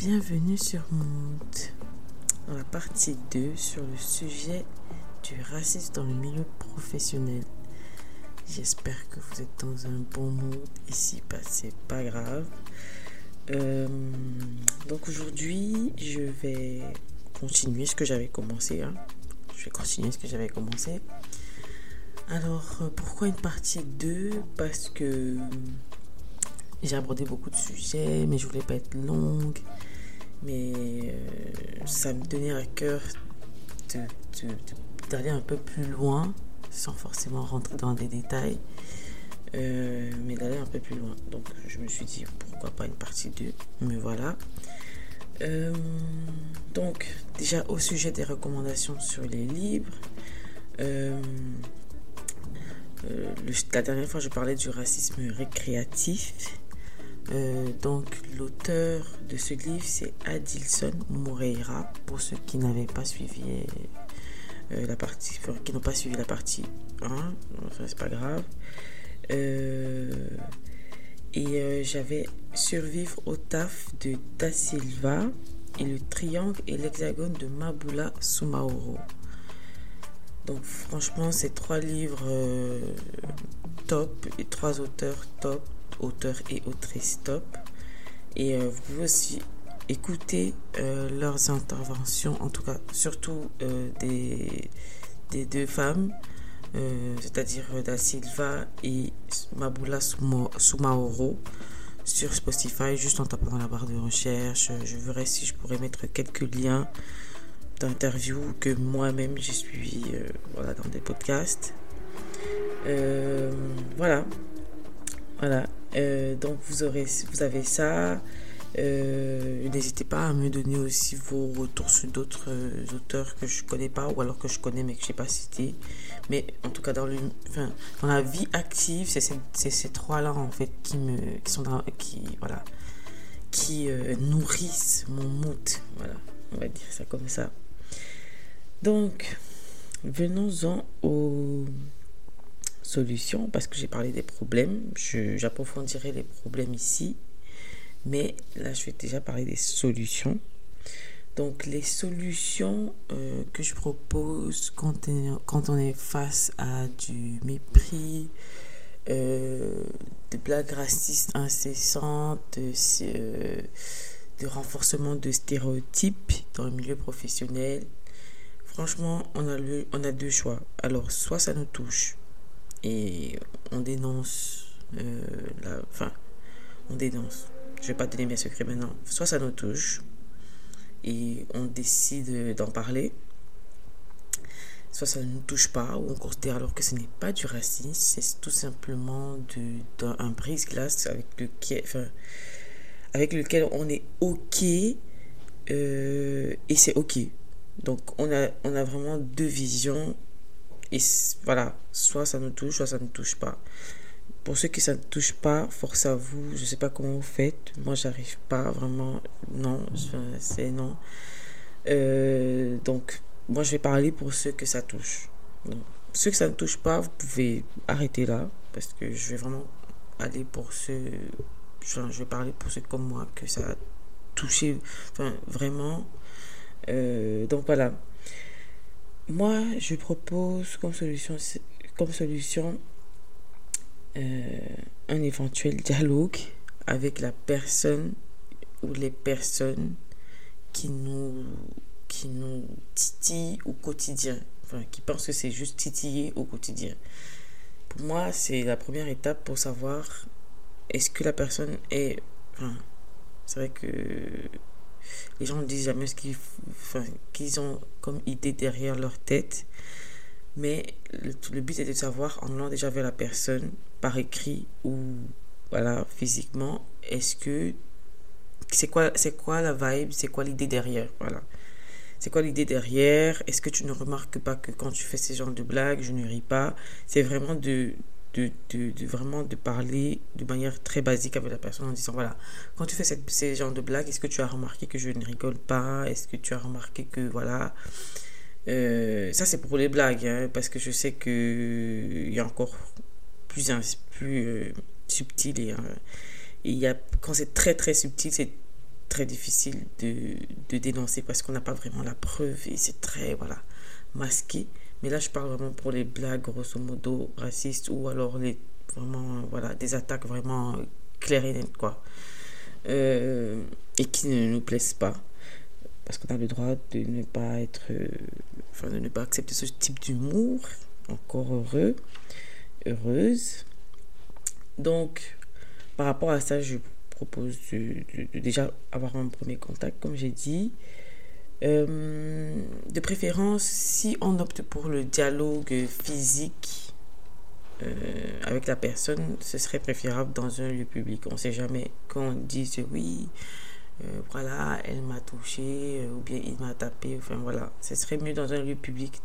Bienvenue sur mon dans la partie 2 sur le sujet du racisme dans le milieu professionnel. J'espère que vous êtes dans un bon mood. Ici, bah, c'est pas grave. Euh, donc aujourd'hui, je vais continuer ce que j'avais commencé. Hein. Je vais continuer ce que j'avais commencé. Alors, euh, pourquoi une partie 2 Parce que j'ai abordé beaucoup de sujets, mais je voulais pas être longue. Mais euh, ça me tenait à cœur d'aller un peu plus loin, sans forcément rentrer dans des détails, euh, mais d'aller un peu plus loin. Donc je me suis dit, pourquoi pas une partie 2 Mais voilà. Euh, donc déjà au sujet des recommandations sur les livres. la dernière fois, je parlais du racisme récréatif. Euh, donc l'auteur de ce livre c'est Adilson Moreira pour ceux qui n'avaient pas suivi euh, la partie qui n'ont pas suivi la partie 1 enfin c'est pas grave. Euh, et j'avais survivre au taf de Da Silva et le triangle et l'hexagone de Mabula Sumaoro. Donc franchement ces trois livres top et trois auteurs top auteurs et autrices top. Et euh, vous pouvez aussi écouter euh, leurs interventions, en tout cas surtout euh, des, des deux femmes, c'est-à-dire Da Silva et Mabula Sumaoro sur Spotify, juste en tapant dans la barre de recherche. Je verrai si je pourrais mettre quelques liens d'interviews que moi-même j'ai suivi voilà, dans des podcasts. voilà. Voilà. Euh, donc vous, aurez, vous avez ça. Euh, n'hésitez pas à me donner aussi vos retours sur d'autres euh, auteurs que je connais pas ou alors que je connais mais que je n'ai pas cité. Mais en tout cas dans, le, la vie active, c'est ces, trois-là en fait qui me qui sont qui voilà qui nourrissent mon mood. Voilà, on va dire ça comme ça. Donc venons-en au solutions, parce que j'ai parlé des problèmes, j'approfondirai les problèmes ici, mais là je vais déjà parler des solutions. Donc les solutions euh, que je propose quand, on est face à du mépris, euh, de blagues racistes incessantes, euh, de renforcement de stéréotypes dans le milieu professionnel, franchement, on a, on a deux choix. Alors, soit ça nous touche, et on dénonce euh. Enfin, on dénonce. Je vais pas donner mes secrets maintenant. Soit ça nous touche et on décide d'en parler, soit ça ne nous touche pas, ou on considère alors que ce n'est pas du racisme, c'est tout simplement de, brise-glace avec lequel, enfin, avec lequel on est OK euh, et c'est OK. Donc on a vraiment deux visions et voilà, soit ça nous touche, soit ça ne touche pas. Pour ceux qui ça ne touche pas, force à vous. Je sais pas comment vous faites. Moi, j'arrive pas vraiment. Non, c'est non. Euh, donc, moi, je vais parler pour ceux que ça touche. Ceux que ça ne touche pas, vous pouvez arrêter là. Parce que je vais vraiment aller pour ceux. je vais parler pour ceux comme moi que ça a touché. Vraiment. Euh, donc, voilà. Moi, je propose comme solution, comme solution euh, un éventuel dialogue avec la personne ou les personnes qui nous, qui nous titillent au quotidien. Enfin, qui pensent que c'est juste titiller au quotidien. Pour moi, c'est la première étape pour savoir est-ce que la personne est. C'est vrai que les gens ne disent jamais ce qu'ils ont comme idée derrière leur tête. Mais le, but est de savoir, en allant déjà vers la personne, par écrit ou voilà, physiquement, est-ce que. C'est quoi, c'est quoi la vibe C'est quoi l'idée derrière Voilà. C'est quoi l'idée derrière? Est-ce que tu ne remarques pas que quand tu fais ces genres de blagues, je ne ris pas? C'est vraiment de, de, de, vraiment de parler de manière très basique avec la personne en disant voilà, quand tu fais cette, ces genres de blagues, est-ce que tu as remarqué que je ne rigole pas? Est-ce que tu as remarqué que voilà. Euh, ça, c'est pour les blagues, hein, parce que je sais qu'il y a encore plus, plus euh, subtil. Et, il y a, quand c'est très très subtil, c'est très difficile de, de dénoncer parce qu'on n'a pas vraiment la preuve et c'est très, voilà, masqué. Mais là, je parle vraiment pour les blagues, grosso modo, racistes ou alors les, vraiment, voilà, des attaques vraiment claires et nettes, quoi. Euh, et qui ne nous plaisent pas. Parce qu'on a le droit de ne pas être, euh, enfin, de ne pas accepter ce type d'humour. Encore heureux, heureuse. Donc, par rapport à ça, je propose de, déjà avoir un premier contact, comme j'ai dit. Euh, de préférence, si on opte pour le dialogue physique euh, avec la personne, ce serait préférable dans un lieu public. On ne sait jamais qu'on dise oui, euh, voilà, elle m'a touché, ou bien il m'a tapé, enfin voilà. Ce serait mieux dans un lieu public,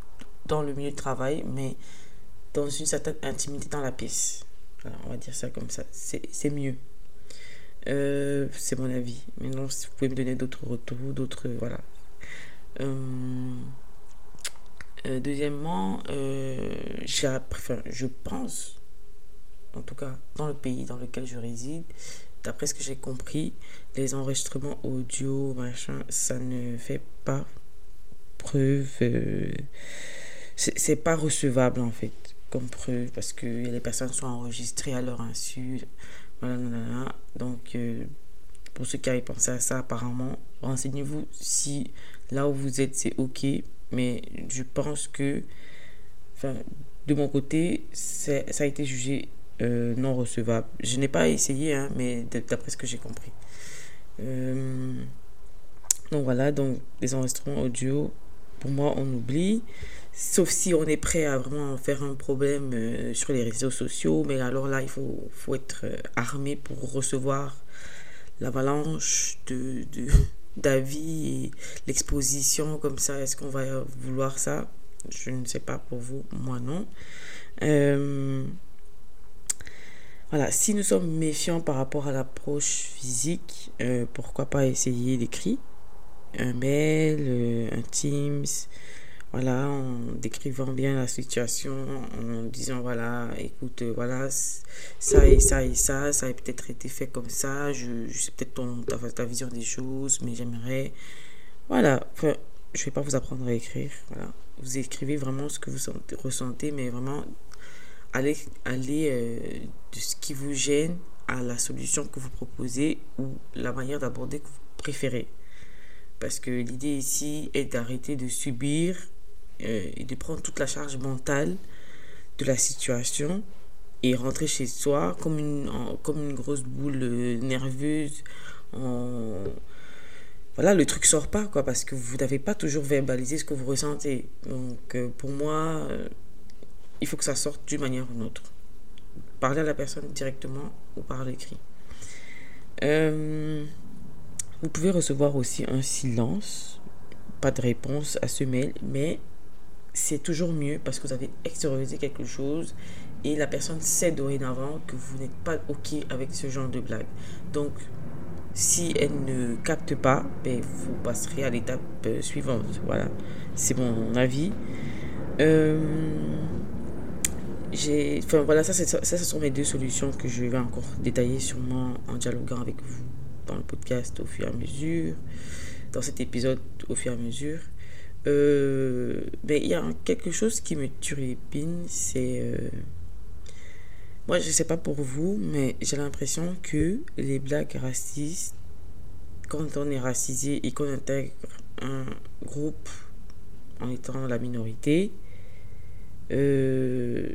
dans le milieu de travail, mais dans une certaine intimité dans la pièce. on va dire ça comme ça. C'est mieux. C'est mon avis. Maintenant, si vous pouvez me donner d'autres retours, d'autres. Voilà. Euh, euh, deuxièmement, je pense, en tout cas dans le pays dans lequel je réside, d'après ce que j'ai compris, les enregistrements audio, machin, ça ne fait pas preuve. c'est pas recevable en fait comme preuve parce que les personnes sont enregistrées à leur insu. Donc, euh, pour ceux qui avaient pensé à ça, apparemment, renseignez-vous si là où vous êtes, c'est OK. Mais je pense que, de mon côté, ça a été jugé euh, non recevable. Je n'ai pas essayé, hein, mais d'après ce que j'ai compris. Euh, donc voilà, donc les enregistrements audio, pour moi, on oublie. Sauf si on est prêt à vraiment faire un problème euh, sur les réseaux sociaux. Mais alors là, il faut, être armé pour recevoir l'avalanche de, d'avis et l'exposition comme ça. Est-ce qu'on va vouloir ça? Je ne sais pas pour vous, moi non. Euh, voilà, si nous sommes méfiants par rapport à l'approche physique, pourquoi pas essayer l'écrit Un mail, un Teams voilà, en décrivant bien la situation, en disant voilà, écoute, euh, voilà, ça et ça et ça, ça a peut-être été fait comme ça, je, je sais peut-être ton, ta, vision des choses, mais j'aimerais. Voilà, enfin, je vais pas vous apprendre à écrire, voilà. Vous écrivez vraiment ce que vous ressentez, mais vraiment, allez, allez euh, de ce qui vous gêne à la solution que vous proposez ou la manière d'aborder que vous préférez. Parce que l'idée ici est d'arrêter de subir euh, et de prendre toute la charge mentale de la situation et rentrer chez soi comme une, comme une grosse boule euh, nerveuse. En... Voilà, le truc sort pas, quoi, parce que vous n'avez pas toujours verbalisé ce que vous ressentez. Donc, euh, pour moi, il faut que ça sorte d'une manière ou d'une autre. Parler à la personne directement ou par l'écrit. vous pouvez recevoir aussi un silence, pas de réponse à ce mail, mais c'est toujours mieux parce que vous avez extériorisé quelque chose et la personne sait dorénavant que vous n'êtes pas OK avec ce genre de blague. Donc, si elle ne capte pas, ben, vous passerez à l'étape euh, suivante. Voilà, c'est mon avis. Euh, voilà, ça, ça, ce sont mes deux solutions que je vais encore détailler sûrement en dialoguant avec vous dans le podcast au fur et à mesure, dans cet épisode au fur et à mesure. Euh, ben, il y a quelque chose qui me turlupine, c'est... Euh, moi, je sais pas pour vous, mais j'ai l'impression que les blagues racistes, quand on est racisé et qu'on intègre un groupe en étant la minorité, euh,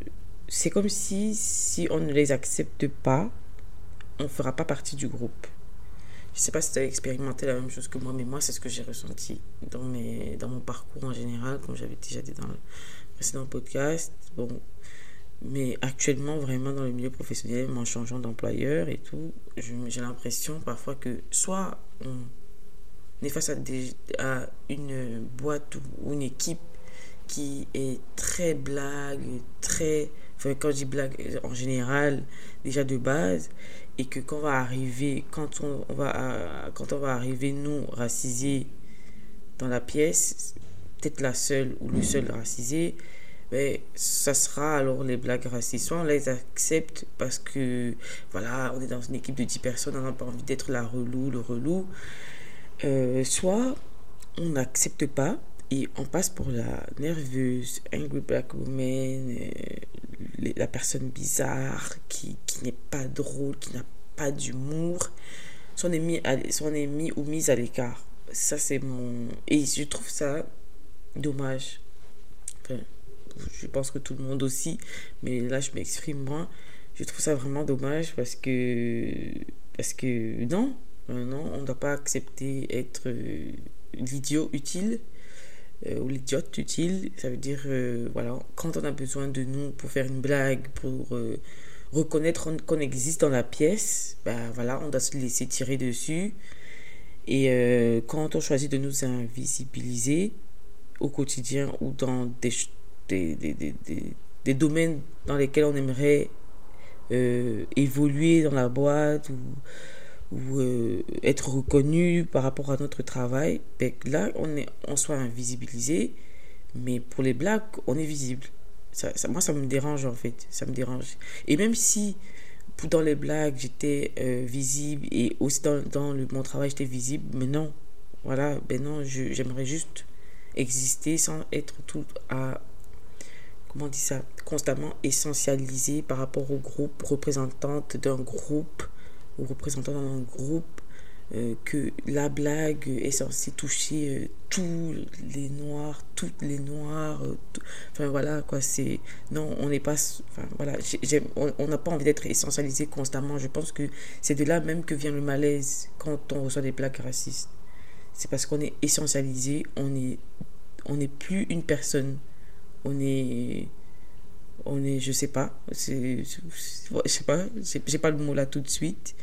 c'est comme si, si on ne les accepte pas, on ne fera pas partie du groupe. Je sais pas si tu as expérimenté la même chose que moi, mais moi, c'est ce que j'ai ressenti dans, mes, dans mon parcours en général, comme j'avais déjà dit dans le précédent podcast. Bon, mais actuellement, vraiment dans le milieu professionnel, en changeant d'employeur et tout, j'ai l'impression parfois que soit on est face à, à une boîte ou une équipe qui est très blague, très. Enfin, quand je dis blague en général, déjà de base, et que quand on va arriver, quand on, va, quand on va arriver, nous, racisés dans la pièce, peut-être la seule ou le seul racisé, ben, ça sera alors les blagues racistes. Soit on les accepte parce que, voilà, on est dans une équipe de 10 personnes, on n'a pas envie d'être la relou, le relou. soit on n'accepte pas et on passe pour la nerveuse, angry black woman, la personne bizarre qui, qui n'est pas drôle, qui n'a pas d'humour, son ennemi, son ennemi ou mise à l'écart. Ça, c'est mon. Et je trouve ça dommage. Je pense que tout le monde aussi, mais là, je m'exprime moins. Je trouve ça vraiment dommage parce que. Parce que non, non, on ne doit pas accepter être euh, l'idiot utile ou l'idiote utile. Ça veut dire, euh, voilà, quand on a besoin de nous pour faire une blague, pour reconnaître qu'on existe dans la pièce, ben voilà, on doit se laisser tirer dessus. Et euh, quand on choisit de nous invisibiliser au quotidien ou dans des, des, des, des, domaines dans lesquels on aimerait euh, évoluer dans la boîte ou, ou euh, être reconnu par rapport à notre travail, ben là, on, est, on soit invisibilisé, mais pour les blagues, on est visible. Ça, moi, ça me dérange en fait. Ça me dérange. Et même si dans les blagues, j'étais euh, visible et aussi dans, dans mon travail, j'étais visible, mais non. Voilà, ben non, j'aimerais juste exister sans être tout à. Comment dit ça Constamment essentialisé par rapport au groupe, représentante d'un groupe ou représentant d'un groupe euh, que la blague est censée toucher euh, tous les noirs, toutes les noirs. Euh, enfin voilà, quoi, c'est. Non, on n'est pas. Enfin voilà, on n'a pas envie d'être essentialisé constamment. Je pense que c'est de là même que vient le malaise quand on reçoit des blagues racistes. C'est parce qu'on est essentialisé, on est, on n'est plus une personne. On est. On est, je sais pas, c'est, je sais pas, j'ai pas le mot là tout de suite,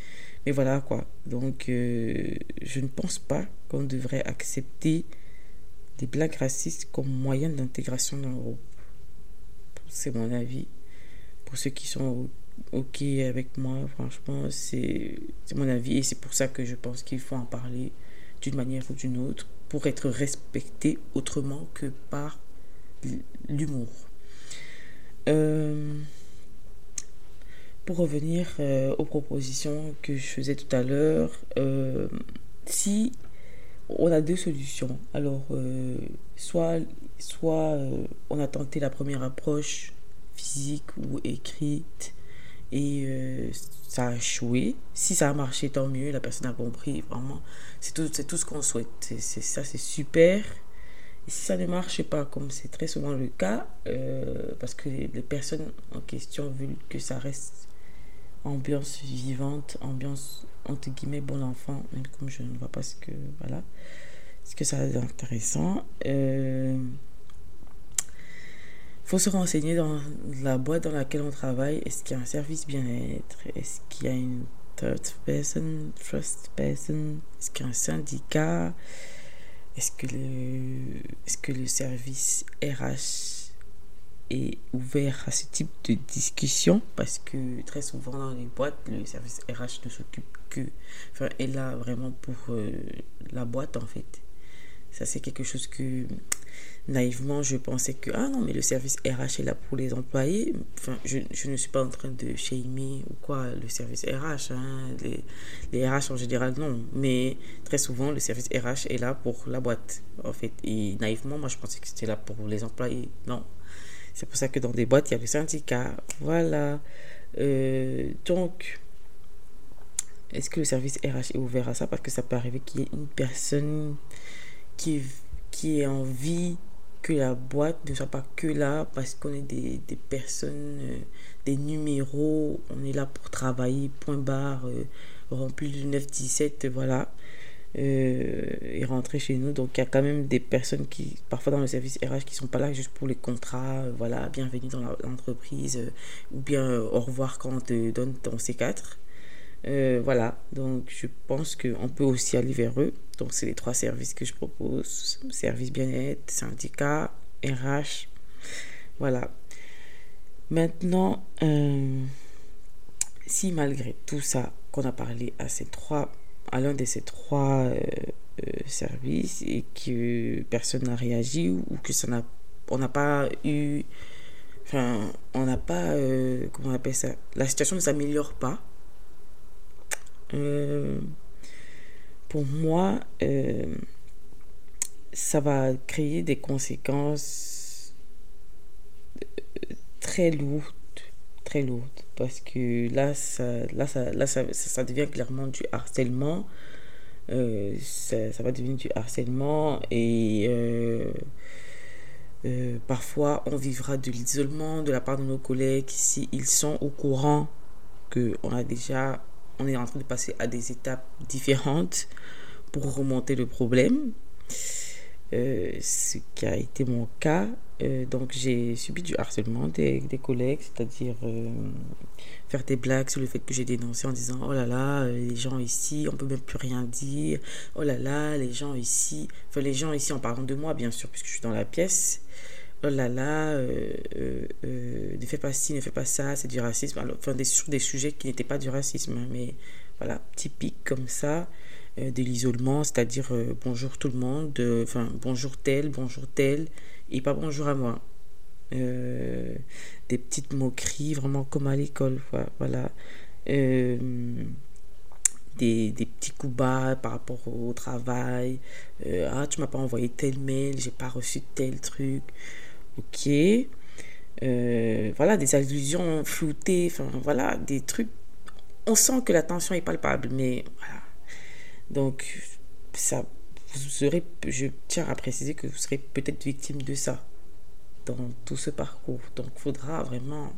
et voilà quoi. Donc, euh, je ne pense pas qu'on devrait accepter des blagues racistes comme moyen d'intégration dans le groupe. C'est mon avis. Pour ceux qui sont OK avec moi, franchement, c'est mon avis. Et c'est pour ça que je pense qu'il faut en parler d'une manière ou d'une autre pour être respecté autrement que par l'humour. Euh, pour revenir euh, aux propositions que je faisais tout à l'heure, euh, si on a deux solutions, alors soit, soit on a tenté la première approche physique ou écrite et ça a échoué. Si ça a marché, tant mieux, la personne a compris, vraiment, c'est tout, tout ce qu'on souhaite. C'est, ça, c'est super. Si ça ne marche pas, comme c'est très souvent le cas, parce que les, personnes en question veulent que ça reste ambiance vivante, ambiance entre guillemets bon enfant, même comme je ne vois pas ce que voilà, ce que ça a d'intéressant. Euh, faut se renseigner dans la boîte dans laquelle on travaille. Est-ce qu'il y a un service bien-être? Est-ce qu'il y a une third person, first person? Est-ce qu'il y a un syndicat? Est-ce que le, est-ce que le service RH est ouvert à ce type de discussion? Parce que très souvent dans les boîtes, le service RH ne s'occupe que, enfin, est là vraiment pour euh, la boîte en fait. Ça, c'est quelque chose que naïvement je pensais que, ah non, mais le service RH est là pour les employés. Enfin, je, je ne suis pas en train de shamer ou quoi le service RH. Hein. Les, les RH en général, non. Mais très souvent, le service RH est là pour la boîte en fait. Et naïvement, moi je pensais que c'était là pour les employés. Non, c'est pour ça que dans des boîtes, il y a le syndicat. Voilà. Euh, donc, est-ce que le service RH est ouvert à ça? Parce que ça peut arriver qu'il y ait une personne qui, qui ait envie que la boîte ne soit pas que là parce qu'on est des, des personnes, euh, des numéros, on est là pour travailler, point barre, euh, rempli du 9-17, voilà. Euh, et rentrer chez nous. Donc il y a quand même des personnes qui, parfois dans le service RH, qui sont pas là juste pour les contrats, euh, voilà, bienvenue dans l'entreprise, ou bien au revoir quand on te donne ton C4. Voilà, donc je pense qu'on peut aussi aller vers eux. Donc c'est les trois services que je propose. Service bien-être, syndicat, RH. Voilà. Maintenant, si malgré tout ça qu'on a parlé à ces trois à l'un de ces trois euh, euh, services et que personne n'a réagi ou, que ça n'a on n'a pas eu enfin on n'a pas euh, comment on appelle ça? La situation ne s'améliore pas pour moi, euh, ça va créer des conséquences euh, très lourdes, très lourdes, parce que là, ça, là, ça, là, ça, ça devient clairement du harcèlement. Euh, ça, ça, va devenir du harcèlement et parfois on vivra de l'isolement de la part de nos collègues si sont au courant que on a déjà on est en train de passer à des étapes différentes pour remonter le problème. Euh, ce qui a été mon cas. Euh, donc j'ai subi du harcèlement des, des collègues, c'est-à-dire euh, faire des blagues sur le fait que j'ai dénoncé en disant oh là là, les gens ici, on peut même plus rien dire. Oh là là, les gens ici, enfin les gens ici en parlant de moi bien sûr puisque je suis dans la pièce oh là là, euh, euh, euh, ne fais pas ci, ne fais pas ça, c'est du racisme. Enfin, des, sur des sujets qui n'étaient pas du racisme, mais voilà, typique comme ça de l'isolement, c'est-à-dire bonjour tout le monde, enfin bonjour tel, bonjour tel, et pas bonjour à moi. des petites moqueries, vraiment comme à l'école, voilà. Des, des, petits coups bas par rapport au travail. ah, tu m'as pas envoyé tel mail, j'ai pas reçu tel truc ok. Euh, voilà, des allusions floutées, enfin voilà, des trucs. On sent que la tension est palpable, mais voilà. Donc, ça, vous serez, je tiens à préciser que vous serez peut-être victime de ça dans tout ce parcours. Donc, faudra vraiment,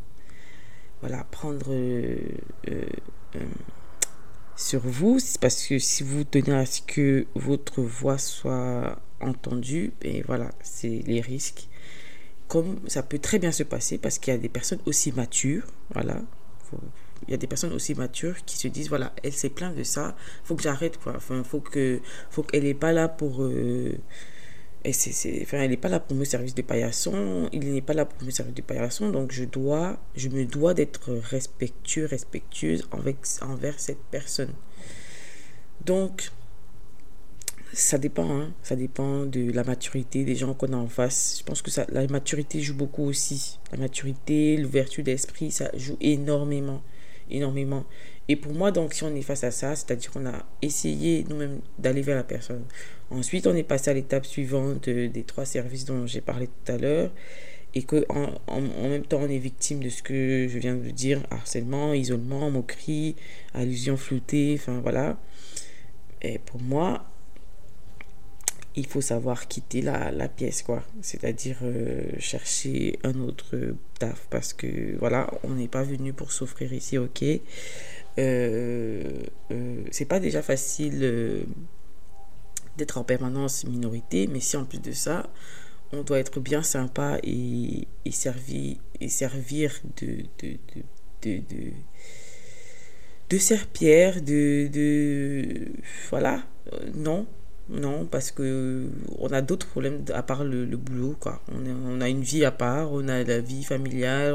voilà, prendre euh, euh, sur vous, parce que si vous tenez à ce que votre voix soit entendue, et ben voilà, c'est les risques comme ça peut très bien se passer parce qu'il y a des personnes aussi matures, voilà. il y a des personnes aussi matures qui se disent voilà, elle s'est plainte de ça, faut que j'arrête quoi. Enfin, faut que faut qu'elle n'est pas là pour euh, et c'est, enfin, elle n'est pas là pour me servir de paillasson, il n'est pas là pour me servir de paillasson, donc je dois, je me dois d'être respectueux, respectueuse avec, envers cette personne. Donc, ça dépend, hein. ça dépend de la maturité des gens qu'on a en face. Je pense que ça, la maturité joue beaucoup aussi. La maturité, l'ouverture d'esprit, ça joue énormément, énormément. Et pour moi, donc, si on est face à ça, c'est-à-dire qu'on a essayé nous-mêmes d'aller vers la personne. Ensuite, on est passé à l'étape suivante des trois services dont j'ai parlé tout à l'heure. Et qu'en en, en, même temps, on est victime de ce que je viens de dire harcèlement, isolement, moquerie, allusion floutée, enfin voilà. Et pour moi, il faut savoir quitter la, pièce, quoi. C'est-à-dire euh, chercher un autre taf parce que, voilà, on n'est pas venu pour souffrir ici, ok. Euh, euh, c'est pas déjà facile d'être en permanence minorité, mais si en plus de ça, on doit être bien sympa et, et, servir, et servir de, de, de, serpillère, de voilà, non, non, parce que on a d'autres problèmes à part le, boulot. On, a une vie à part, on a la vie familiale,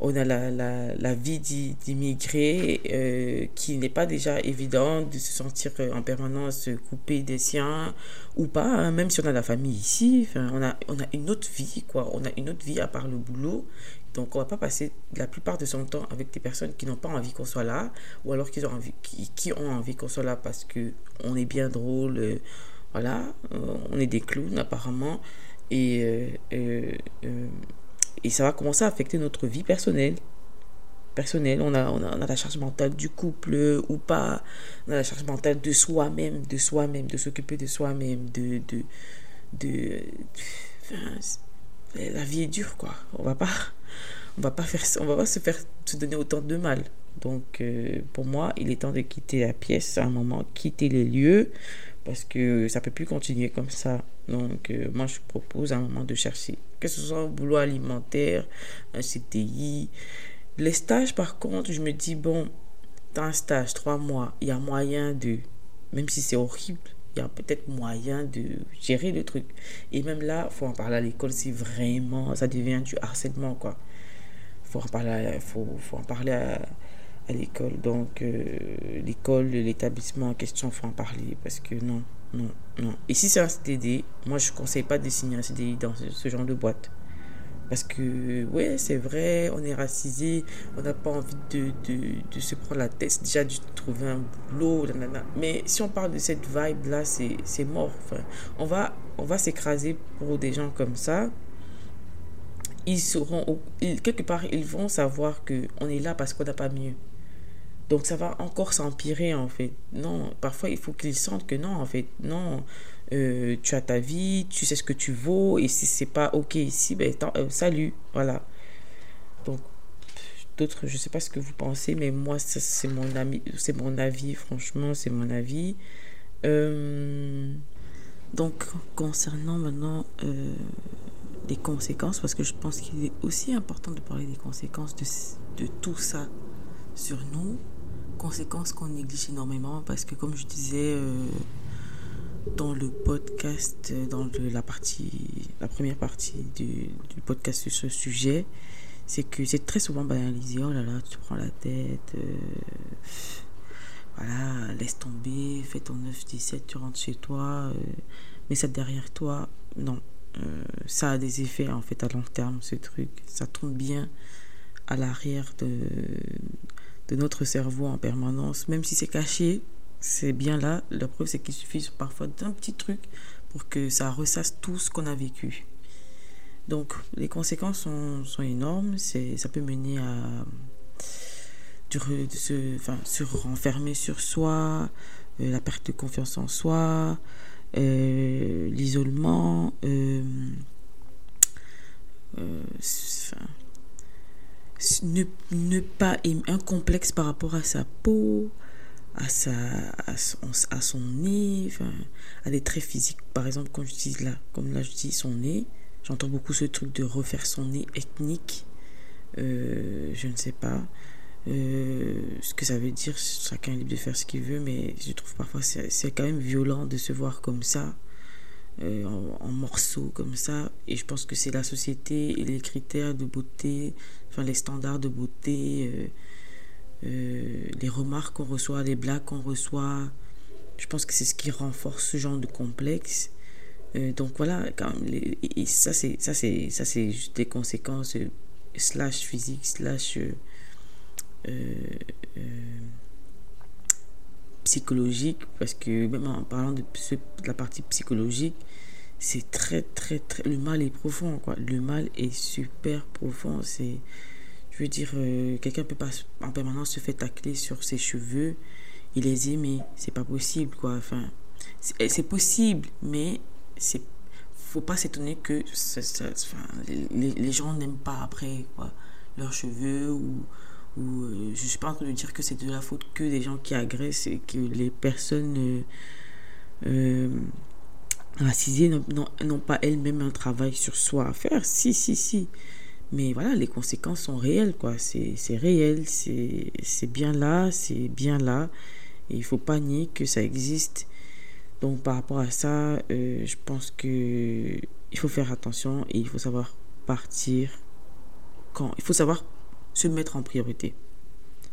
on a, la, vie d'immigré euh, qui n'est pas déjà évident de se sentir en permanence coupé des siens ou pas, hein. même si on a la famille ici, on, a, une autre vie. On a une autre vie à part le boulot donc, on va pas passer la plupart de son temps avec des personnes qui n'ont pas envie qu'on soit là, ou alors qui ont envie, qu'on soit là parce que on est bien drôle, euh, voilà, euh, on est des clowns apparemment, et, euh, et ça va commencer à affecter notre vie personnelle. Personnelle, on a, on a, la charge mentale du couple ou pas, on a la charge mentale de soi-même, de soi-même, de s'occuper de soi-même, de, de, de, la vie est dure quoi. On va pas on va pas faire on va pas se faire se donner autant de mal. Donc euh, pour moi, il est temps de quitter la pièce à un moment, quitter les lieux parce que ça peut plus continuer comme ça. Donc euh, moi je propose à un moment de chercher que ce soit au boulot alimentaire, un CTI, les stages par contre, je me dis bon, dans un stage trois mois, il y a moyen de même si c'est horrible, a peut-être moyen de gérer le truc. Et même là, faut en parler à l'école si vraiment ça devient du harcèlement quoi faut en parler, à, l'école. Donc, euh, l'école, l'établissement en question, faut en parler parce que non, non, non. Et si c'est un CDD, moi je conseille pas de signer un CDI dans ce, genre de boîte. Parce que, ouais, c'est vrai, on est racisé, on n'a pas envie de, de, se prendre la tête, déjà de trouver un boulot, mais si on parle de cette vibe-là, c'est mort. Enfin, on va, on va s'écraser pour des gens comme ça. Ils seront, quelque part, ils vont savoir qu'on est là parce qu'on n'a pas mieux. Donc ça va encore s'empirer en fait. Non, parfois il faut qu'ils sentent que non, en fait, non, euh, tu as ta vie, tu sais ce que tu vaux, et si c'est pas ok ici, ben euh, salut, voilà. Donc d'autres, je sais pas ce que vous pensez, mais moi c'est mon ami, mon avis, franchement c'est mon avis. Euh, donc concernant maintenant les conséquences, parce que je pense qu'il est aussi important de parler des conséquences de, de tout ça sur nous conséquences qu'on néglige énormément parce que comme je disais dans le podcast, euh, dans la partie, la première partie du, podcast sur ce sujet, c'est que c'est très souvent banalisé. Oh là là, tu prends la tête. Euh, voilà, laisse tomber, fais ton 9-17, tu rentres chez toi, mais ça derrière toi. Non, ça a des effets en fait à long terme, ce truc. Ça tombe bien à l'arrière de notre cerveau en permanence, même si c'est caché, c'est bien là. La preuve, c'est qu'il suffit parfois d'un petit truc pour que ça ressasse tout ce qu'on a vécu. Donc, les conséquences sont, sont énormes. Ça peut mener à se, enfin, se renfermer sur soi, euh, la perte de confiance en soi, euh, l'isolement. Euh, ne, pas un complexe par rapport à sa peau, à, sa, à, son, nez, à des traits physiques. Par exemple, quand je dis là, comme là je dis son nez, j'entends beaucoup ce truc de refaire son nez ethnique. Euh, je ne sais pas euh, ce que ça veut dire. Chacun est libre de faire ce qu'il veut, mais je trouve parfois c'est quand même violent de se voir comme ça. Euh, en, morceaux comme ça. Et je pense que c'est la société et les critères de beauté, enfin les standards de beauté, les remarques qu'on reçoit, les blagues qu'on reçoit. Je pense que c'est ce qui renforce ce genre de complexe. donc voilà, quand et ça c'est ça c'est ça c'est juste des conséquences slash physique slash psychologique parce que même en parlant de, de la partie psychologique c'est très, très, très. Le mal est profond, quoi. Le mal est super profond. C'est. Je veux dire, euh, quelqu'un peut pas en permanence se faire tacler sur ses cheveux. Il les aime, c'est pas possible, quoi. Enfin, c'est possible, mais c'est. Faut pas s'étonner que les, les, gens n'aiment pas après, quoi, leurs cheveux ou. ou euh, je suis pas en train de dire que c'est de la faute que des gens qui agressent et que les personnes. Euh, racisées n'ont pas elles-mêmes un travail sur soi à faire. Si, si, si. Mais voilà, les conséquences sont réelles, quoi. C'est réel, c'est bien là, c'est bien là. Et il faut pas nier que ça existe. Donc par rapport à ça, euh, je pense que il faut faire attention et il faut savoir partir quand. Il faut savoir se mettre en priorité.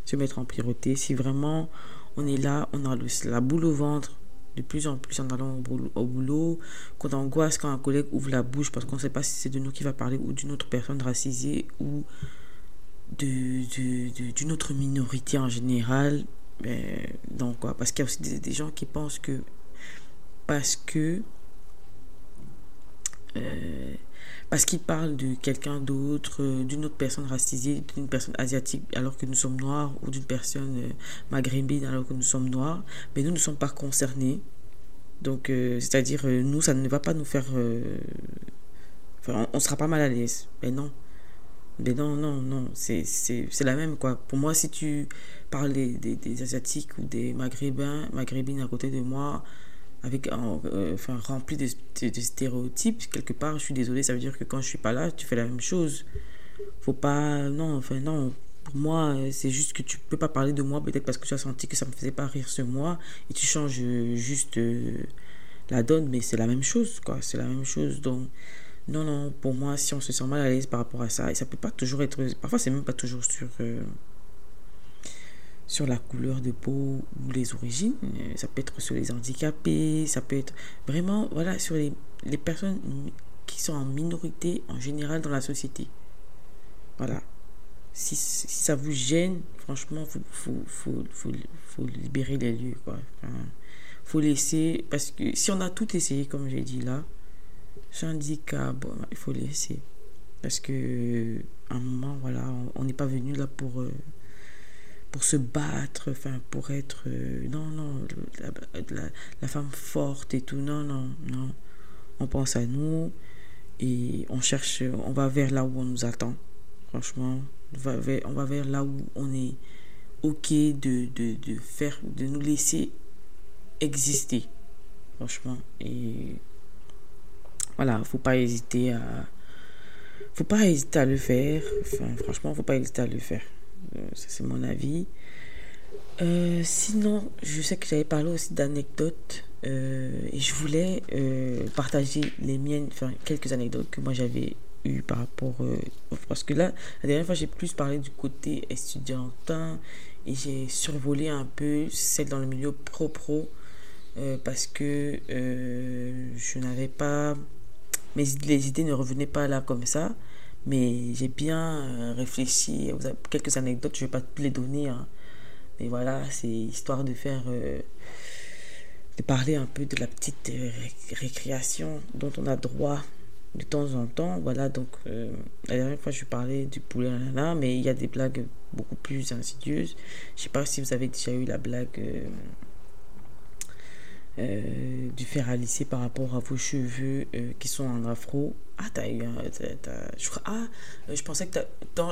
Se mettre en priorité. Si vraiment on est là, on a la boule au ventre, de plus en plus en allant au boulot, quand on angoisse quand un collègue ouvre la bouche parce qu'on ne sait pas si c'est de nous qui va parler ou d'une autre personne racisée ou d'une de, de, autre minorité en général. Ben, donc, quoi, parce qu'il y a aussi des, des, gens qui pensent que parce que euh, parce qu'il parle de quelqu'un d'autre, euh, d'une autre personne racisée, d'une personne asiatique alors que nous sommes noirs, ou d'une personne euh, maghrébine alors que nous sommes noirs, mais nous ne sommes pas concernés. Donc, euh, c'est-à-dire, nous, ça ne va pas nous faire... enfin, on ne sera pas mal à l'aise. Mais non. Mais non, non, non, c'est la même, quoi. Pour moi, si tu parles des, des, des Asiatiques ou des Maghrébins, Maghrébines à côté de moi, avec euh, enfin rempli de, stéréotypes quelque part je suis désolée ça veut dire que quand je suis pas là tu fais la même chose. Faut pas non enfin non pour moi c'est juste que tu peux pas parler de moi peut-être parce que tu as senti que ça me faisait pas rire ce mois et tu changes juste euh, la donne mais c'est la même chose quoi c'est la même chose. Donc non non pour moi si on se sent mal à l'aise par rapport à ça et ça peut pas toujours être parfois c'est même pas toujours sur euh, sur la couleur de peau ou les origines. Euh, ça peut être sur les handicapés, ça peut être vraiment, voilà, sur les, les personnes qui sont en minorité en général dans la société. Voilà. Si, ça vous gêne, franchement, il faut, faut, faut, faut, libérer les lieux. Quoi. faut laisser, parce que si on a tout essayé, comme j'ai dit là, handicap, bon, il faut laisser. Parce que, un moment, voilà, on n'est pas venu là pour, euh, pour se battre, enfin, pour être. Euh, non, non, la, femme forte et tout. Non, non, non. On pense à nous et on cherche, on va vers là où on nous attend. Franchement, on va vers, on va vers là où on est OK de, de, de faire, de nous laisser exister. Franchement. Et voilà, faut pas hésiter à faut pas hésiter à le faire. Enfin, franchement, faut pas hésiter à le faire. Euh, c'est mon avis. Euh, sinon, je sais que j'avais parlé aussi d'anecdotes euh, et je voulais partager les miennes, enfin quelques anecdotes que moi j'avais eues par rapport parce que là, la dernière fois j'ai plus parlé du côté étudiantin et j'ai survolé un peu celle dans le milieu pro pro parce que je n'avais pas mais les idées ne revenaient pas là comme ça. Mais j'ai bien euh, réfléchi. Vous avez quelques anecdotes, je ne vais pas les donner. Hein. Mais voilà, c'est histoire de faire. Euh, de parler un peu de la petite euh, récréation dont on a droit de temps en temps. Voilà, donc la dernière fois je parlais du poulet mais il y a des blagues beaucoup plus insidieuses. Je ne sais pas si vous avez déjà eu la blague euh, du fer à lisser par rapport à vos cheveux euh, qui sont en afro. Ah, t'as eu un. je, ah, euh, je pensais que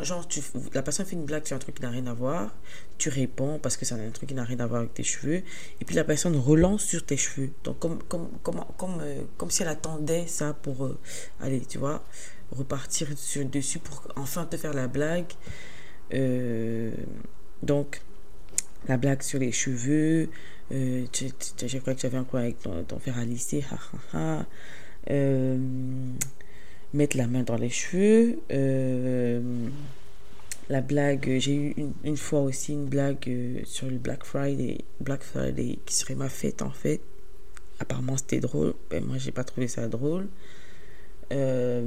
genre, tu, la personne fait une blague sur un truc qui n'a rien à voir. Tu réponds parce que c'est un truc qui n'a rien à voir avec tes cheveux. Et puis la personne relance sur tes cheveux. Donc, comme, comme, comme, comme, comme si elle attendait ça pour. aller, tu vois, repartir sur, dessus pour enfin te faire la blague. donc, la blague sur les cheveux. Euh, je crois que j'avais un problème avec ton, fer à lisser. Euh, mettre la main dans les cheveux. Euh, la blague, j'ai eu une, fois aussi une blague sur le Black Friday, Black Friday qui serait ma fête en fait. Apparemment c'était drôle, mais ben, moi j'ai pas trouvé ça drôle. la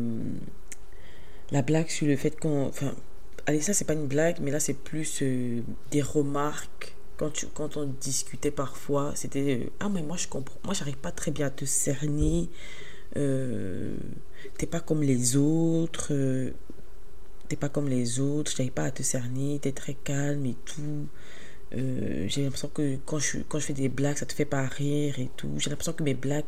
blague sur le fait qu'on. Enfin, allez, ça c'est pas une blague, mais là c'est plus des remarques quand, tu, quand on discutait parfois, c'était euh, Ah, mais moi, je comprends. Moi, j'arrive pas très bien à te cerner. Euh, t'es pas comme les autres. Euh, t'es pas comme les autres. J'arrive pas à te cerner. T'es très calme et tout. j'ai l'impression que quand je, quand je fais des blagues, ça te fait pas rire et tout. J'ai l'impression que mes blagues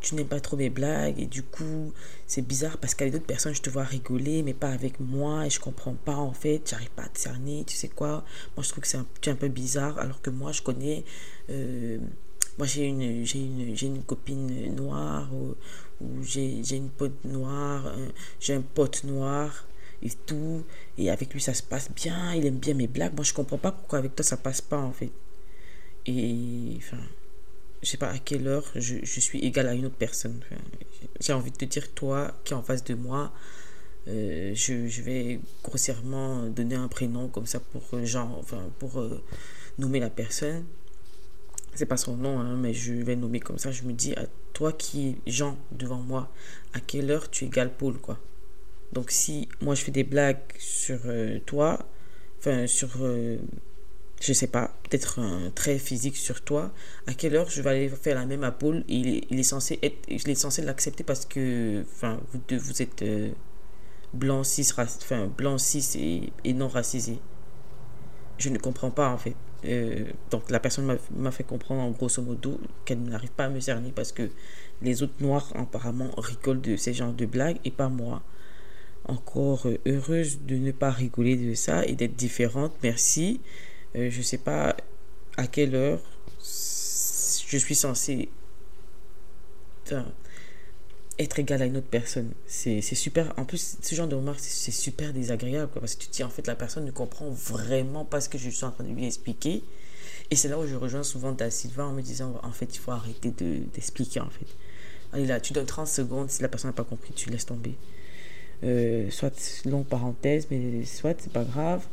tu n'aimes pas trop mes blagues et du coup c'est bizarre parce qu'avec d'autres personnes je te vois rigoler mais pas avec moi et je comprends pas en fait. J'arrive pas à te cerner tu sais quoi. Moi je trouve que c'est un, un, peu bizarre alors que moi je connais euh, moi j'ai une une une copine noire ou, j'ai une pote noire j'ai un pote noir et tout. Et avec lui ça se passe bien il aime bien mes blagues. Moi je comprends pas pourquoi avec toi ça passe pas en fait. Et enfin je sais pas à quelle heure je, je suis égal à une autre personne. J'ai envie de te dire, toi qui es en face de moi, euh, je, vais grossièrement donner un prénom comme ça pour euh, genre, enfin, pour euh, nommer la personne. C'est pas son nom, hein, mais je vais nommer comme ça. Je me dis à toi qui es Jean devant moi, à quelle heure tu es égal Paul, quoi. Donc si moi je fais des blagues sur toi, enfin sur je sais pas, peut-être un trait physique sur toi, à quelle heure je vais aller faire la même à il est, censé être, censé l'accepter parce que, enfin, vous êtes euh, blanc, cis, enfin, blanc, cis et, non racisé. Je ne comprends pas en fait. Euh, donc la personne m'a fait comprendre en grosso modo qu'elle n'arrive pas à me cerner parce que les autres noirs apparemment rigolent de ces genres de blagues et pas moi. Encore heureuse de ne pas rigoler de ça et d'être différente, merci. Euh, je sais pas à quelle heure je suis censé être égal à une autre personne. C'est super. En plus, ce genre de remarque, c'est super désagréable. parce que tu te dis, en fait, la personne ne comprend vraiment pas ce que je suis en train de lui expliquer. Et c'est là où je rejoins souvent Da Silva en me disant, en fait, il faut arrêter d'expliquer, en fait. Allez là, tu donnes 30 secondes. Si la personne n'a pas compris, tu laisses tomber. Euh, soit longue parenthèse, mais soit, c'est pas grave.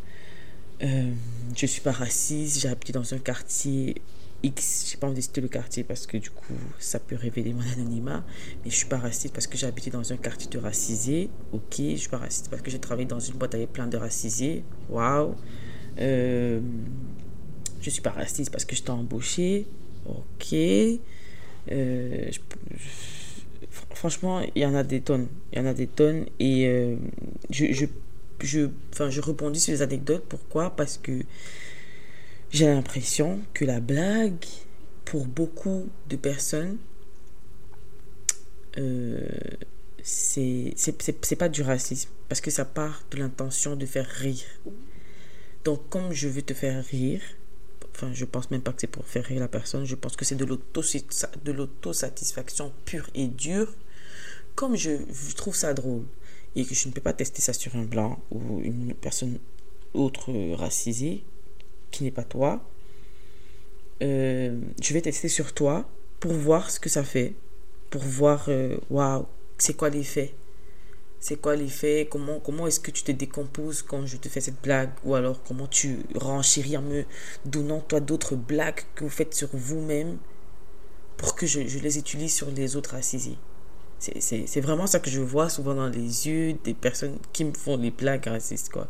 Euh, je suis pas raciste, j'ai habité dans un quartier X, j'ai pas envie de citer le quartier parce que du coup, ça peut révéler mon anonymat. Mais je suis pas raciste parce que j'ai habité dans un quartier de racisés. Ok, je suis pas raciste parce que j'ai travaillé dans une boîte avec plein de racisés. Waouh. Euh, je suis pas raciste parce que je t'ai embauché. Ok. Euh, franchement, il y en a des tonnes. Il y en a des tonnes. Et je, je, je, enfin, je rebondis sur les anecdotes. Pourquoi? Parce que j'ai l'impression que la blague, pour beaucoup de personnes, euh, c'est pas du racisme. Parce que ça part de l'intention de faire rire. Donc, comme je veux te faire rire, enfin, je pense même pas que c'est pour faire rire la personne, je pense que c'est de l'autosatisfaction pure et dure. Comme je, trouve ça drôle et que je ne peux pas tester ça sur un blanc ou une personne autre racisée qui n'est pas toi, euh, je vais tester sur toi pour voir ce que ça fait, pour voir, euh, waouh, c'est quoi l'effet? C'est quoi l'effet? Comment, comment est-ce que tu te décomposes quand je te fais cette blague? Ou alors comment tu renchéris en me donnant toi d'autres blagues que vous faites sur vous-même pour que je, les utilise sur les autres assisés c'est vraiment ça que je vois souvent dans les yeux des personnes qui me font les blagues racistes, quoi.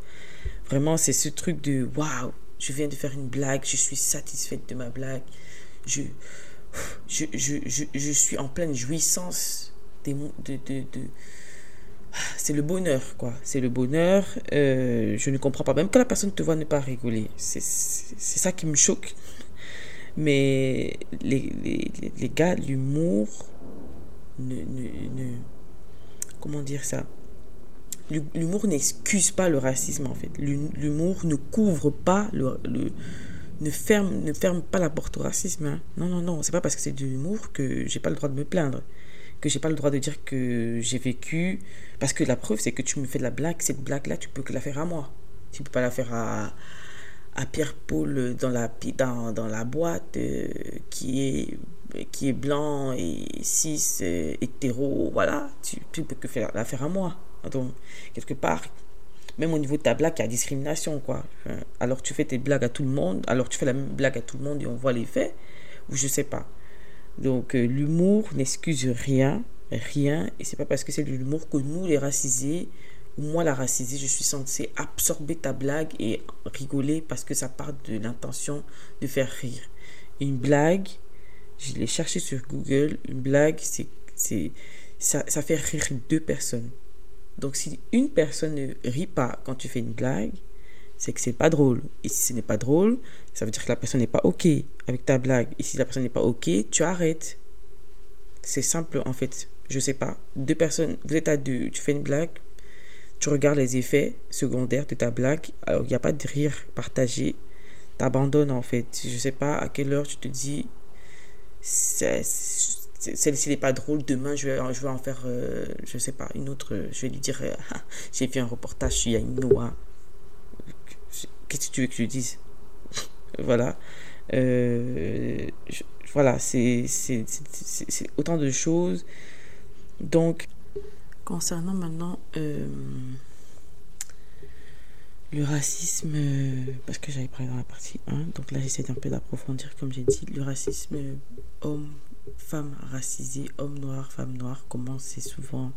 Vraiment, c'est ce truc de waouh, je viens de faire une blague, je suis satisfaite de ma blague, je, je, je, je, je suis en pleine jouissance de, de, de, c'est le bonheur, quoi. C'est le bonheur. Euh, je ne comprends pas. Même que la personne te voit ne pas rigoler. C'est ça qui me choque. Mais les, les, les gars, l'humour ne, ne, Comment dire ça? L'humour n'excuse pas le racisme, en fait. L'humour ne couvre pas le, le ne ferme, ne ferme pas la porte au racisme. Hein. Non, non, non. C'est pas parce que c'est de l'humour que j'ai pas le droit de me plaindre que j'ai pas le droit de dire que j'ai vécu. Parce que la preuve, c'est que tu me fais de la blague. Cette blague-là, tu peux que la faire à moi. Tu peux pas la faire à, à Pierre-Paul dans la, dans, dans la boîte euh, qui, est, qui est blanc et cis, euh, hétéro. Voilà. Tu, peux que faire, la faire à moi. Donc, quelque part, même au niveau de ta blague, il y a discrimination, quoi. Alors tu fais tes blagues à tout le monde, alors tu fais la même blague à tout le monde et on voit les faits, ou je sais pas. Donc euh, l'humour n'excuse rien, rien, et c'est pas parce que c'est de l'humour que nous, les racisés, ou moi la racisée, je suis censé absorber ta blague et rigoler parce que ça part de l'intention de faire rire. Une blague, je l'ai cherché sur Google, une blague, c'est, c'est, ça, ça fait rire deux personnes. Donc si une personne ne rit pas quand tu fais une blague, c'est que c'est pas drôle. Et si ce n'est pas drôle, ça veut dire que la personne n'est pas OK avec ta blague. Et si la personne n'est pas OK, tu arrêtes. C'est simple en fait. Je sais pas. Deux personnes, vous êtes à deux, tu fais une blague, tu regardes les effets secondaires de ta blague. Alors il n'y a pas de rire partagé. T'abandonnes en fait. Je sais pas à quelle heure tu te dis celle-ci n'est pas drôle, demain je vais, je vais en faire, euh, je sais pas, une autre, je vais lui dire, euh, j'ai fait un reportage sur Noah qu'est-ce que tu veux que je dise? Voilà. Euh, voilà, c'est autant de choses. Donc, concernant maintenant euh, le racisme, parce que j'avais parlé dans la partie 1, donc là j'essaie un peu d'approfondir, comme j'ai dit, le racisme homme, femme racisée, homme noir, femme noire, comment c'est souvent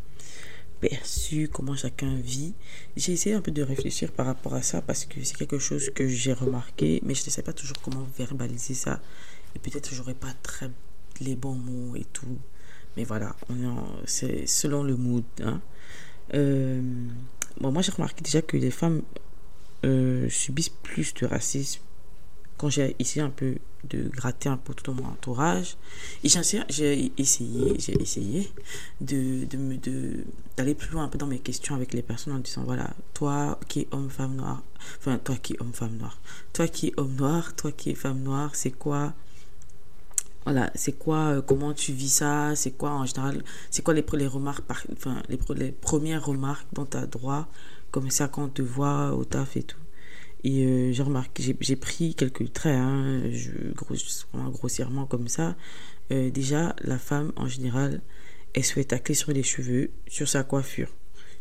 perçu, comment chacun vit. J'ai essayé un peu de réfléchir par rapport à ça parce que c'est quelque chose que j'ai remarqué, mais je ne sais pas toujours comment verbaliser ça. Et peut-être j'aurais pas très les bons mots et tout. Mais voilà, c'est selon le mood. Hein. Euh, bon, moi, j'ai remarqué déjà que les femmes euh, subissent plus de racisme quand j'ai essayé un peu de gratter un peu tout mon entourage, et j'ai essayé, j'ai essayé de, de, de, d'aller plus loin un peu dans mes questions avec les personnes en disant, voilà, toi qui es homme, femme noire, enfin, toi qui es homme, femme noire, toi qui es homme noir, toi qui es femme noire, c'est quoi voilà, c'est quoi, euh, comment tu vis ça, c'est quoi en général, c'est quoi les, les remarques, enfin, les, les premières remarques dont tu as droit, comme ça quand on te voit au taf et tout. Et euh, j'ai remarqué, j'ai pris quelques traits, hein, je, grossièrement comme ça. Euh, déjà, la femme, en général, elle se fait sur les cheveux, sur sa coiffure,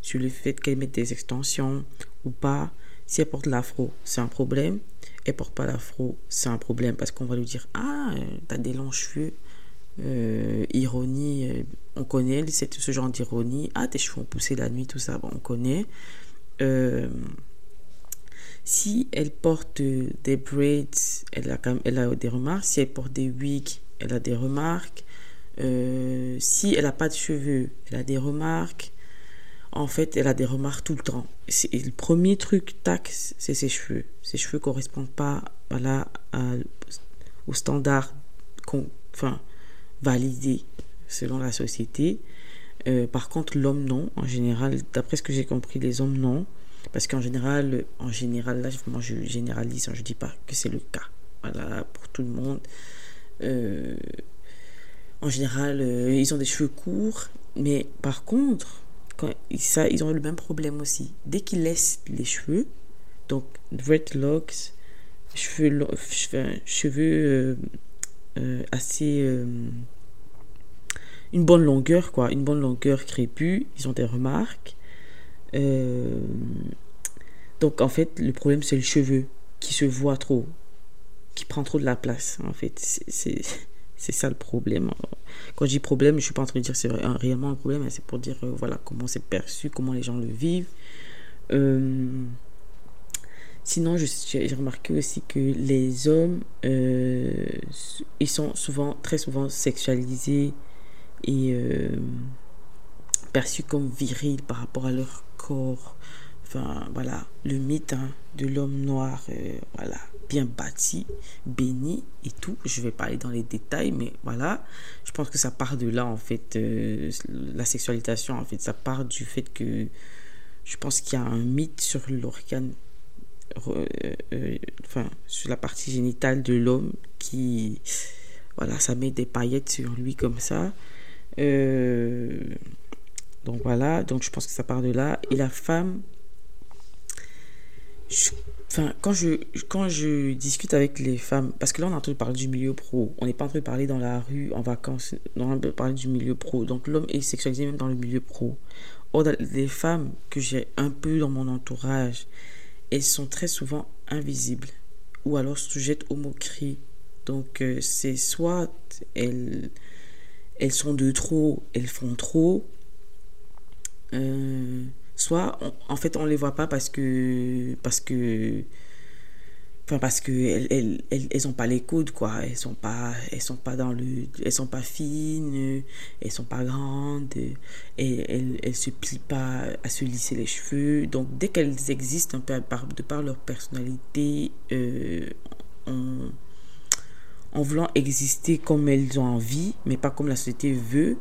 sur le fait qu'elle mette des extensions ou pas. Si elle porte l'afro, c'est un problème. elle porte pas l'afro, c'est un problème parce qu'on va lui dire Ah, t'as des longs cheveux. Euh, ironie, euh, on connaît c'est ce genre d'ironie. Ah, tes cheveux ont poussé la nuit, tout ça, bon, on connaît. Euh, si elle porte des braids, elle a, des remarques. Si elle porte des wigs, elle a des remarques. si elle n'a pas de cheveux, elle a des remarques. En fait, elle a des remarques tout le temps. le premier truc, tac, c'est ses cheveux. Ses cheveux correspondent pas voilà, au standard enfin, validé selon la société. Euh, par contre, l'homme, non. En général, d'après ce que j'ai compris, les hommes, non. Parce qu'en général, en général, là, moi, je généralise, hein, je ne dis pas que c'est le cas. Voilà, pour tout le monde. Euh, en général, euh, ils ont des cheveux courts. Mais par contre, ça, ils ont le même problème aussi. Dès qu'ils laissent les cheveux, donc dreadlocks, cheveux, cheveux assez une bonne longueur, quoi, une bonne longueur crépue. Ils ont des remarques. Euh, donc, en fait, le problème, c'est le cheveu qui se voit trop, qui prend trop de la place, en fait. C'est ça le problème. Quand je dis problème, je suis pas en train de dire c'est réellement un problème, c'est pour dire, euh, voilà, comment c'est perçu, comment les gens le vivent. Euh, sinon, j'ai remarqué aussi que les hommes, ils sont souvent, très souvent sexualisés et euh, perçus comme virils par rapport à leur corps. Enfin, voilà, le mythe hein, de l'homme noir, euh, voilà, bien bâti, béni et tout. Je vais pas aller dans les détails, mais voilà, je pense que ça part de là, en fait, euh, la sexualisation, en fait, ça part du fait que je pense qu'il y a un mythe sur l'organe, enfin, sur la partie génitale de l'homme qui, voilà, ça met des paillettes sur lui comme ça. Euh, donc voilà, donc je pense que ça part de là. Et la femme, enfin, quand je, quand je discute avec les femmes, parce que là on est en train de parler du milieu pro, on n'est pas en train de parler dans la rue, en vacances, on est en train de parler du milieu pro. Donc l'homme est sexualisé même dans le milieu pro. Or, les femmes que j'ai un peu dans mon entourage, elles sont très souvent invisibles ou alors sujettes aux moqueries. Donc euh, c'est soit elles elles sont de trop, elles font trop. Euh, soit en fait on les voit pas parce que parce que enfin parce que elles, elles, elles, elles pas les coudes quoi elles sont pas elles sont pas dans le elles sont pas fines elles sont pas grandes et elles, elles se plient pas à se lisser les cheveux donc dès qu'elles existent un peu de par leur personnalité euh, on en voulant exister comme elles ont envie, mais pas comme la société veut,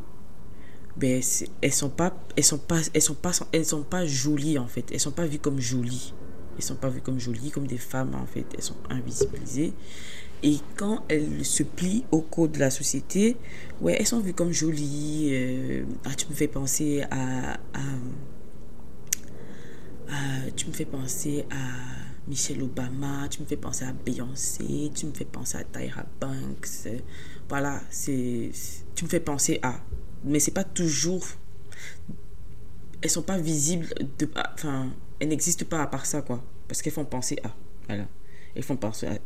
ben, elles sont pas elles sont pas elles sont pas elles sont pas jolies en fait. Elles sont pas vues comme jolies. Elles sont pas vues comme jolies comme des femmes en fait. Elles sont invisibilisées. Et quand elles se plient au code de la société ouais elles sont vues comme jolies euh, ah, tu me fais penser à, à tu me fais penser à Michelle Obama, tu me fais penser à Beyoncé, tu me fais penser à Tyra Banks. Voilà, tu me fais penser à mais c'est pas toujours elles sont pas visibles de enfin elles n'existent pas à part ça quoi. Parce qu'elles font penser à voilà. Elles font penser à,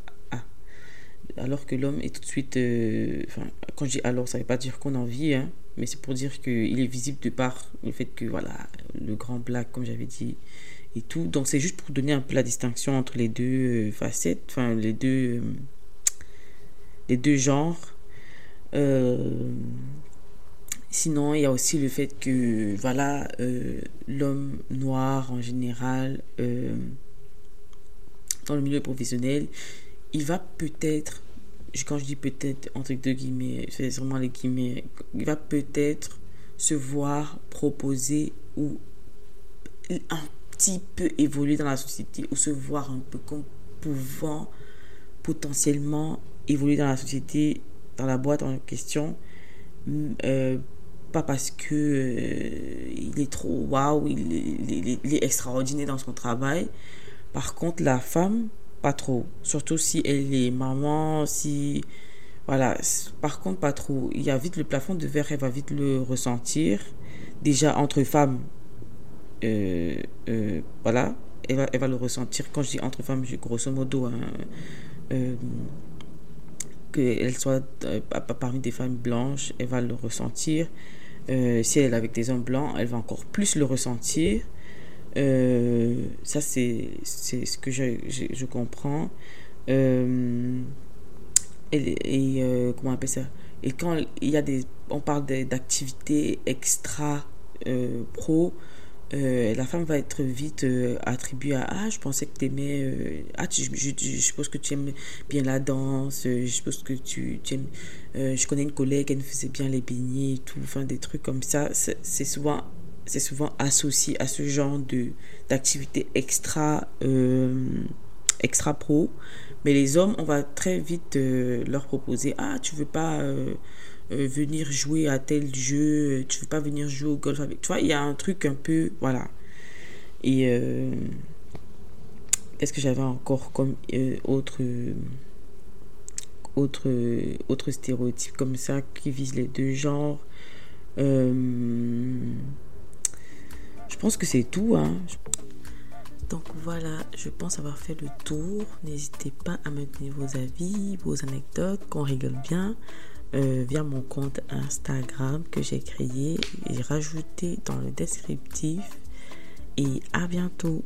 alors que l'homme est tout de suite euh, enfin quand je dis alors ça veut pas dire qu'on en vit hein, mais c'est pour dire qu'il est visible de par le fait que voilà le grand black comme j'avais dit et tout. Donc c'est juste pour donner un peu la distinction entre les deux euh, facettes, enfin les deux, euh, les deux genres. Euh, sinon, il y a aussi le fait que, voilà, l'homme noir en général, dans le milieu professionnel, il va peut-être, quand je dis peut-être, entre deux guillemets, c'est vraiment les guillemets, il va peut-être se voir proposer ou petit peu évoluer dans la société ou se voir un peu comme pouvant potentiellement évoluer dans la société, dans la boîte en question, euh, pas parce que euh, il est trop waouh, il, il, est extraordinaire dans son travail. Par contre, la femme, pas trop. Surtout si elle est maman, si voilà. Par contre, pas trop. Il y a vite le plafond de verre, elle va vite le ressentir. Déjà entre femmes, euh, euh, voilà, elle va, elle va le ressentir. Quand je dis entre femmes, grosso modo, hein, euh, qu'elle soit parmi des femmes blanches, elle va le ressentir. Si elle est avec des hommes blancs, elle va encore plus le ressentir. ça, c'est ce que je, je, comprends. et, et comment on appelle ça? Et quand il y a des. On parle d'activités extra pro, euh, la femme va être vite euh, attribuée à Ah, je pensais que tu aimais. Euh, ah, je, suppose que tu aimes bien la danse. je suppose que tu, aimes. je connais une collègue, elle faisait bien les beignets et tout. Enfin, des trucs comme ça. C'est souvent, souvent associé à ce genre d'activité extra, extra pro. Mais les hommes, on va très vite leur proposer Ah, tu veux pas euh, venir jouer à tel jeu, tu veux pas venir jouer au golf avec. toi il y a un truc un peu. Voilà. Et. Euh, Qu'est-ce que j'avais encore comme euh, autre. autre, autre stéréotype comme ça qui vise les deux genres? Je pense que c'est tout. Hein. Donc voilà, je pense avoir fait le tour. N'hésitez pas à me donner vos avis, vos anecdotes, qu'on rigole bien. Euh, via mon compte Instagram que j'ai créé et rajouté dans le descriptif. Et à bientôt.